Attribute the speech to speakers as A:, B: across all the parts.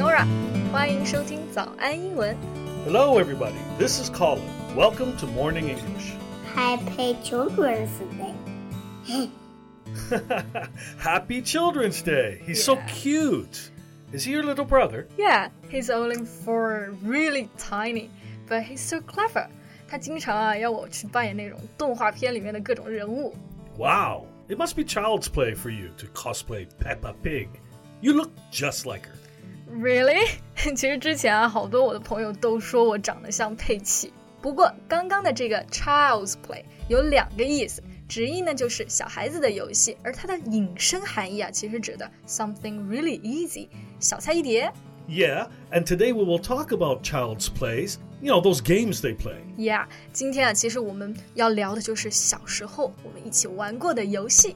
A: Norah，欢迎收听早安英文。
B: Hello, everybody. This is Colin. Welcome to Morning English.
C: Happy Children's Day.
B: Happy Children's Day. He's
A: yeah.
B: so cute. Is he your little brother?
A: Yeah, he's only four, really tiny, but he's so clever.
B: wow it must be child's play for you to cosplay Peppa Pig. You look just like her.
A: Really？其实之前啊，好多我的朋友都说我长得像佩奇。不过刚刚的这个 child's play 有两个意思，直译呢就是小孩子的游戏，而它的引申含义啊，其实指的 something really easy，小菜一碟。
B: Yeah, and today we will talk about child's plays. You know, those games they play.
A: Yeah，今天啊，其实我们要聊的就是小时候我们一起玩过的游戏。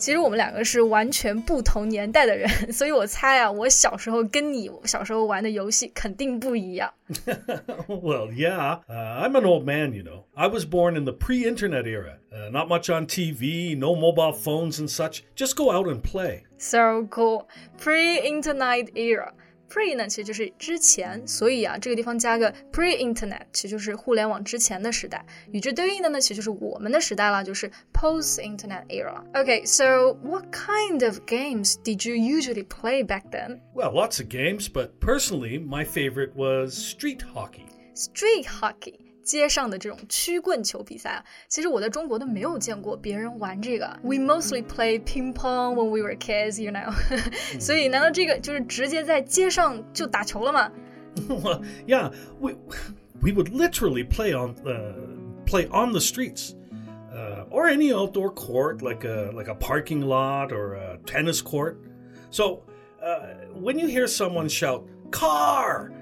A: 其实我们两个是完全不同年代的人，所以我猜啊，我小时候跟你小时候玩的游戏肯定不一样。
B: well, yeah. Uh, I'm an old man, you know. I was born in the pre internet era. Uh, not much on TV, no mobile phones and such. Just go out and play.
A: So cool, pre-internet era。 pre 呢，其实就是之前，所以啊，这个地方加个 pre-internet，其实就是互联网之前的时代。与之对应的呢，其实就是我们的时代了，就是 post-internet era。Okay, so what kind of games did you usually play back then?
B: Well, lots of games, but personally, my favorite was street hockey.
A: Street hockey， 街上的这种曲棍球比赛啊，其实我在中国都没有见过别人玩这个。We mostly play ping pong when we were kids, you know 。所以，难道这个就是直接在街上就打球了吗？
B: well, yeah, we, we would literally play on uh, play on the streets. Uh, or any outdoor court like a like a parking lot or a tennis court. So uh, when you hear someone shout "car,"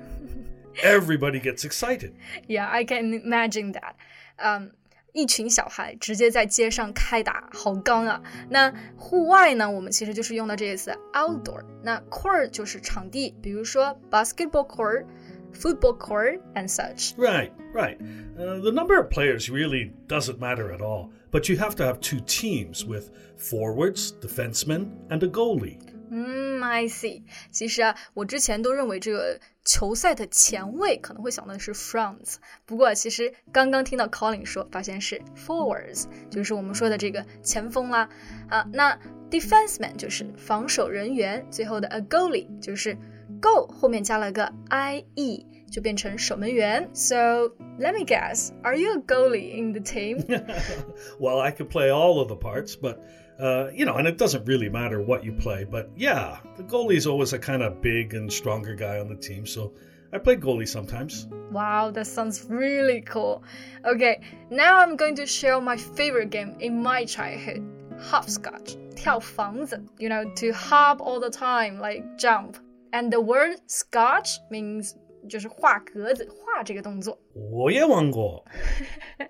B: everybody gets excited.
A: Yeah, I can imagine that. 嗯、一群小孩直接在街上开打，好刚啊！那户外呢？我们其实就是用到这个词 outdoor。那 court 就是场地，比如说 basketball court、football court and such。
B: Right, right. Uh, the number of players really doesn't matter at all, but you have to have two teams with forwards, defensemen, and a goalie.
A: 嗯，I see。其实啊，我之前都认为这个球赛的前卫可能会想到的是 fronts，不过其实刚刚听到 Colin 说，发现是 forwards，就是我们说的这个前锋啦。啊，那 defenseman 就是防守人员，最后的 a goalie 就是 go 后面加了个 i e，就变成守门员。So let me guess, are you a goalie in the team?
B: well, I could play all of the parts, but uh, you know, and it doesn't really matter what you play. But yeah, the goalie's always a kind of big and stronger guy on the team, so I play goalie sometimes.
A: Wow, that sounds really cool. Okay, now I'm going to share my favorite game in my childhood hopscotch. 跳房子, you know, to hop all the time, like jump. And the word scotch means 就是画格子，画这个动作。
B: 我也玩过.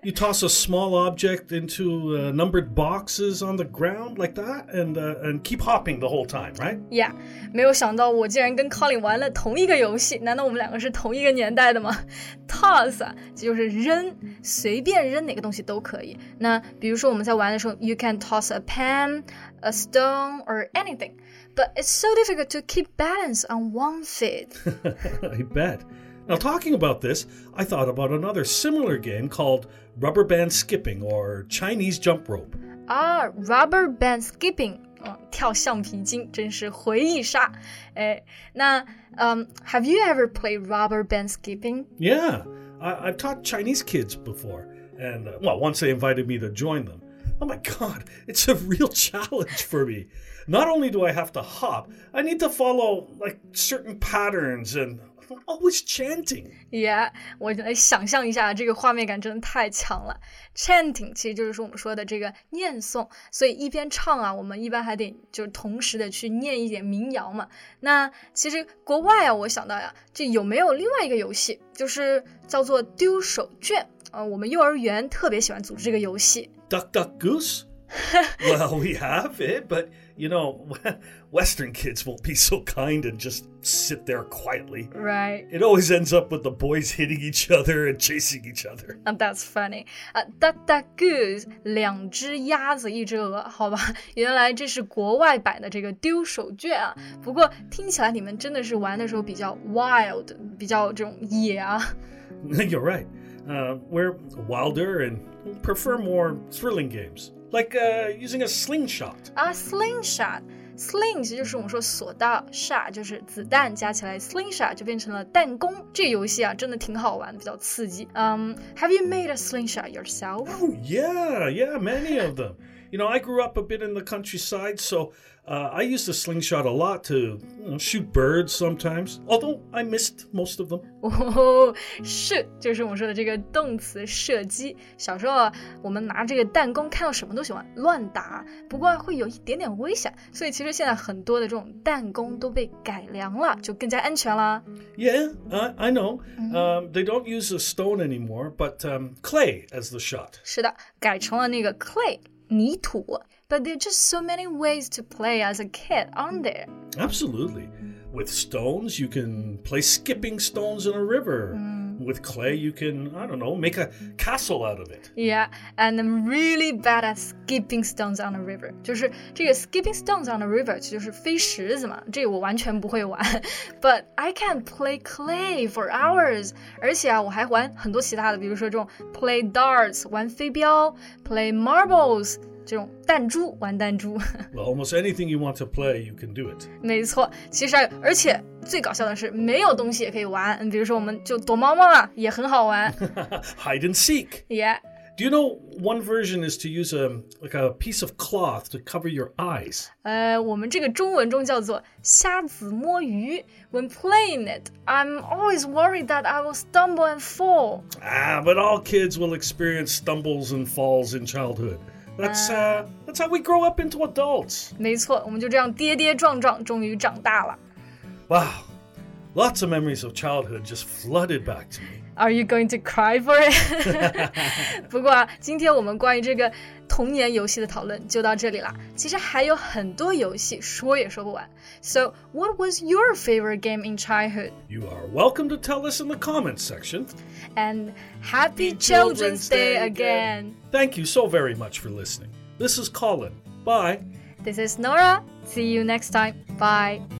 B: you toss a small object into uh, numbered boxes on the ground like that, and uh, and keep hopping the whole time, right?
A: Yeah，没有想到我竟然跟 Colin 玩了同一个游戏，难道我们两个是同一个年代的吗？Toss 啊，就是扔，随便扔哪个东西都可以。那比如说我们在玩的时候，you can toss a pen, a stone or anything, but it's so difficult to keep balance on one feet.
B: I bet. Now, talking about this, I thought about another similar game called rubber band skipping or Chinese jump rope.
A: 啊，rubber band skipping，嗯，跳橡皮筋，真是回忆杀。哎，那嗯、h a v e you ever played rubber band skipping？
B: Yeah, I, I've taught Chinese kids before, and uh, well, once they invited me to join them. Oh my god, it's a real challenge for me. Not only do I have to hop, I need to follow like certain patterns and I'm always chanting.
A: Yeah，我来想象一下，这个画面感真的太强了。Chanting 其实就是说我们说的这个念诵，所以一边唱啊，我们一般还得就是同时的去念一点民谣嘛。那其实国外啊，我想到呀，这有没有另外一个游戏，就是叫做丢手绢？呃，我们幼儿园特别喜欢组织这个游戏。
B: Duck Duck Goose? well, we have it, but you know, Western kids won't be so kind and just sit there quietly.
A: Right.
B: It always ends up with the boys hitting each other and chasing each other.
A: And that's funny. 啊、uh,，duck duck goose，两只鸭子一只鹅，好吧，原来这是国外版的这个丢手绢啊。不过听起来你们真的是玩的时候比较 wild，比较这种野啊。
B: You're right. Uh, we're wilder and prefer more thrilling games, like uh, using a slingshot.
A: 啊，slingshot。Sling 其实就是我们说锁到 shot 就是子弹加起来，slingshot 就变成了弹弓。这个游戏啊，真的挺好玩的，比较刺激。嗯、um,，Have you made a slingshot yourself?
B: Oh yeah, yeah, many of them. You know, I grew up a bit in the countryside, so uh, I used the slingshot a lot to you know, shoot birds sometimes. Although I missed most of them.
A: 哦，射就是我们说的这个动词射击。小时候啊，我们拿这个弹弓看到什么都喜欢乱打，不过会有一点点危险，所以其实现在很多的这种弹弓都被改良了，就更加安全啦。
B: Yeah, I, I know. Um, they don't use a stone anymore, but um, clay as the shot.
A: 是的，改成了那个 clay 泥土。But there are just so many ways to play as a kid, aren't there?
B: Absolutely. With stones, you can play skipping stones in a river. Mm With clay, you can, I don't know, make a castle out of it.
A: Yeah, and I'm really bad at skipping stones on a river. 就是这个 skipping stones on a river，就是飞石子嘛，这个我完全不会玩。But I can play clay for hours，而且啊，我还玩很多其他的，比如说这种 play darts，玩飞镖，play marbles。 这种弹珠玩弹珠，
B: Well, almost anything you want to play, you can do it.
A: 没错。其实而而且最搞笑的是，没有东西也可以玩。嗯，比如说我们就躲猫猫啊，也很好玩。
B: Hide and seek.
A: Yeah.
B: Do you know one version is to use a like a piece of cloth to cover your eyes?
A: 呃，我们这个中文中叫做瞎子摸鱼。When playing it, I'm always worried that I will stumble and fall.
B: Ah, but all kids will experience stumbles and falls in childhood. That's uh, that's how we grow up into adults.
A: 没错，我们就这样跌跌撞撞，终于长大了。
B: Wow, lots of memories of childhood just flooded back to me.
A: Are you going to cry for it？不过啊，今天我们关于这个童年游戏的讨论就到这里啦。其实还有很多游戏说也说不完。So what was your favorite game in childhood?
B: You are welcome to tell us in the comments section.
A: And happy Children's Day again.
B: Thank you so very much for listening. This is Colin. Bye.
A: This is Norah. See you next time. Bye.